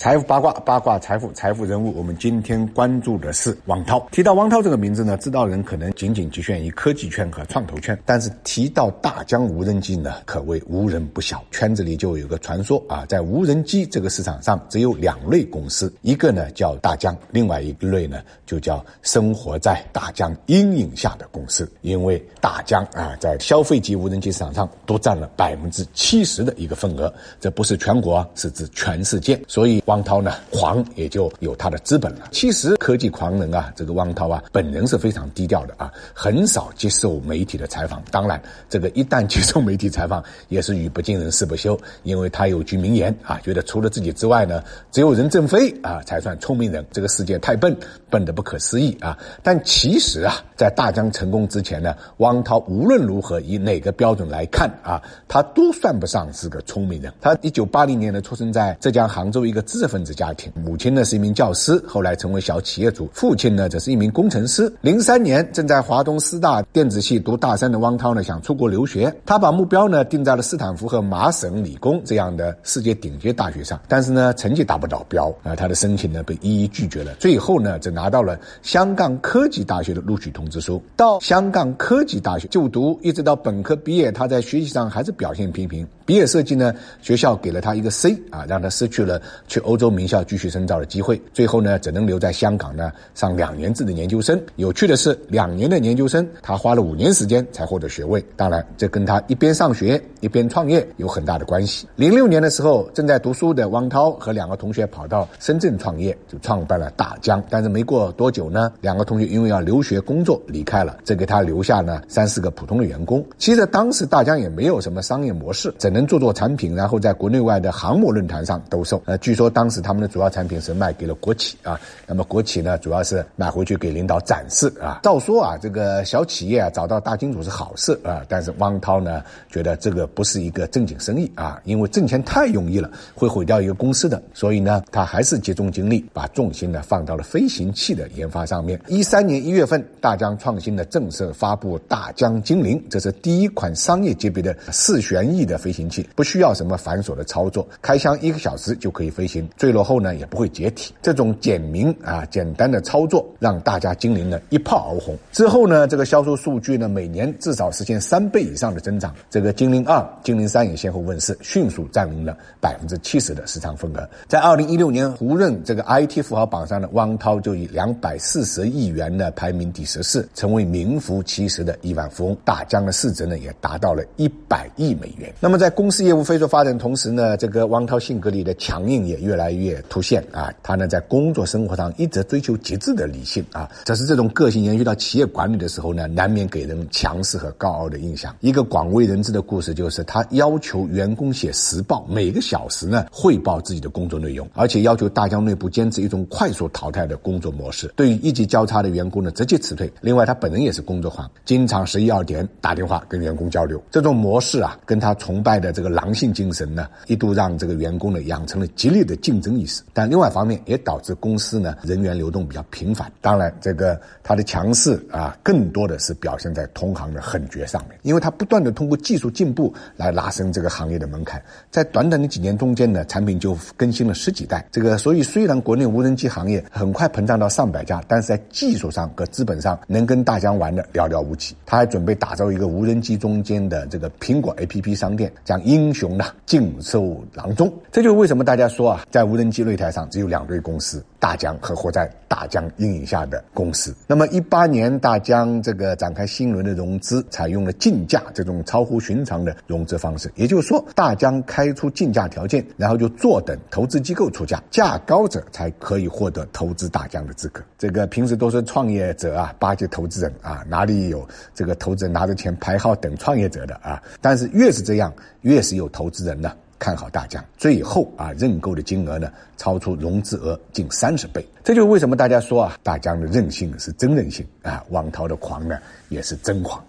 财富八卦，八卦财富，财富人物。我们今天关注的是汪涛。提到汪涛这个名字呢，知道人可能仅仅局限于科技圈和创投圈，但是提到大疆无人机呢，可谓无人不晓。圈子里就有个传说啊，在无人机这个市场上，只有两类公司，一个呢叫大疆，另外一类呢就叫生活在大疆阴影下的公司。因为大疆啊，在消费级无人机市场上都占了百分之七十的一个份额，这不是全国，是指全世界。所以。汪涛呢，狂也就有他的资本了。其实科技狂人啊，这个汪涛啊，本人是非常低调的啊，很少接受媒体的采访。当然，这个一旦接受媒体采访，也是语不惊人誓不休，因为他有句名言啊，觉得除了自己之外呢，只有任正非啊才算聪明人。这个世界太笨，笨得不可思议啊！但其实啊，在大疆成功之前呢，汪涛无论如何以哪个标准来看啊，他都算不上是个聪明人。他一九八零年呢，出生在浙江杭州一个资知识分子家庭，母亲呢是一名教师，后来成为小企业主；父亲呢则是一名工程师。零三年，正在华东师大电子系读大三的汪涛呢，想出国留学，他把目标呢定在了斯坦福和麻省理工这样的世界顶尖大学上，但是呢，成绩达不到标啊，他的申请呢被一一拒绝了。最后呢，只拿到了香港科技大学的录取通知书。到香港科技大学就读，一直到本科毕业，他在学习上还是表现平平。毕业设计呢，学校给了他一个 C 啊，让他失去了去。欧洲名校继续深造的机会，最后呢，只能留在香港呢上两年制的研究生。有趣的是，两年的研究生，他花了五年时间才获得学位。当然，这跟他一边上学一边创业有很大的关系。零六年的时候，正在读书的汪涛和两个同学跑到深圳创业，就创办了大疆。但是没过多久呢，两个同学因为要留学工作离开了，这给他留下呢三四个普通的员工。其实当时大疆也没有什么商业模式，只能做做产品，然后在国内外的航母论坛上兜售。呃，据说当。时他们的主要产品是卖给了国企啊，那么国企呢，主要是买回去给领导展示啊。照说啊，这个小企业啊找到大金主是好事啊，但是汪涛呢觉得这个不是一个正经生意啊，因为挣钱太容易了，会毁掉一个公司的。所以呢，他还是集中精力，把重心呢放到了飞行器的研发上面。一三年一月份，大疆创新的正式发布大疆精灵，这是第一款商业级别的四旋翼的飞行器，不需要什么繁琐的操作，开箱一个小时就可以飞行。坠落后呢也不会解体，这种简明啊简单的操作让大家精灵呢一炮而红。之后呢这个销售数据呢每年至少实现三倍以上的增长。这个精灵二、精灵三也先后问世，迅速占领了百分之七十的市场份额。在二零一六年胡润这个 IT 富豪榜上呢，汪涛就以两百四十亿元呢排名第十四，成为名副其实的亿万富翁。大疆的市值呢也达到了一百亿美元。那么在公司业务飞速发展同时呢，这个汪涛性格里的强硬也越来。越凸显啊，他呢在工作生活上一直追求极致的理性啊，只是这种个性延续到企业管理的时候呢，难免给人强势和高傲的印象。一个广为人知的故事就是，他要求员工写实报，每个小时呢汇报自己的工作内容，而且要求大疆内部坚持一种快速淘汰的工作模式，对于一级交叉的员工呢直接辞退。另外，他本人也是工作狂，经常十一二点打电话跟员工交流。这种模式啊，跟他崇拜的这个狼性精神呢，一度让这个员工呢养成了激烈的竞争意识，但另外一方面也导致公司呢人员流动比较频繁。当然，这个它的强势啊，更多的是表现在同行的狠绝上面，因为它不断的通过技术进步来拉升这个行业的门槛。在短短的几年中间呢，产品就更新了十几代。这个所以虽然国内无人机行业很快膨胀到上百家，但是在技术上和资本上能跟大疆玩的寥寥无几。他还准备打造一个无人机中间的这个苹果 APP 商店，将英雄呢尽收囊中。这就是为什么大家说。啊，在无人机擂台上，只有两对公司：大疆和活在大疆阴影下的公司。那么，一八年大疆这个展开新一轮的融资，采用了竞价这种超乎寻常的融资方式。也就是说，大疆开出竞价条件，然后就坐等投资机构出价，价高者才可以获得投资大疆的资格。这个平时都是创业者啊巴结投资人啊，哪里有这个投资人拿着钱排号等创业者的啊？但是越是这样，越是有投资人呢。看好大疆，最后啊认购的金额呢超出融资额近三十倍，这就是为什么大家说啊大疆的任性是真任性啊，汪涛的狂呢也是真狂。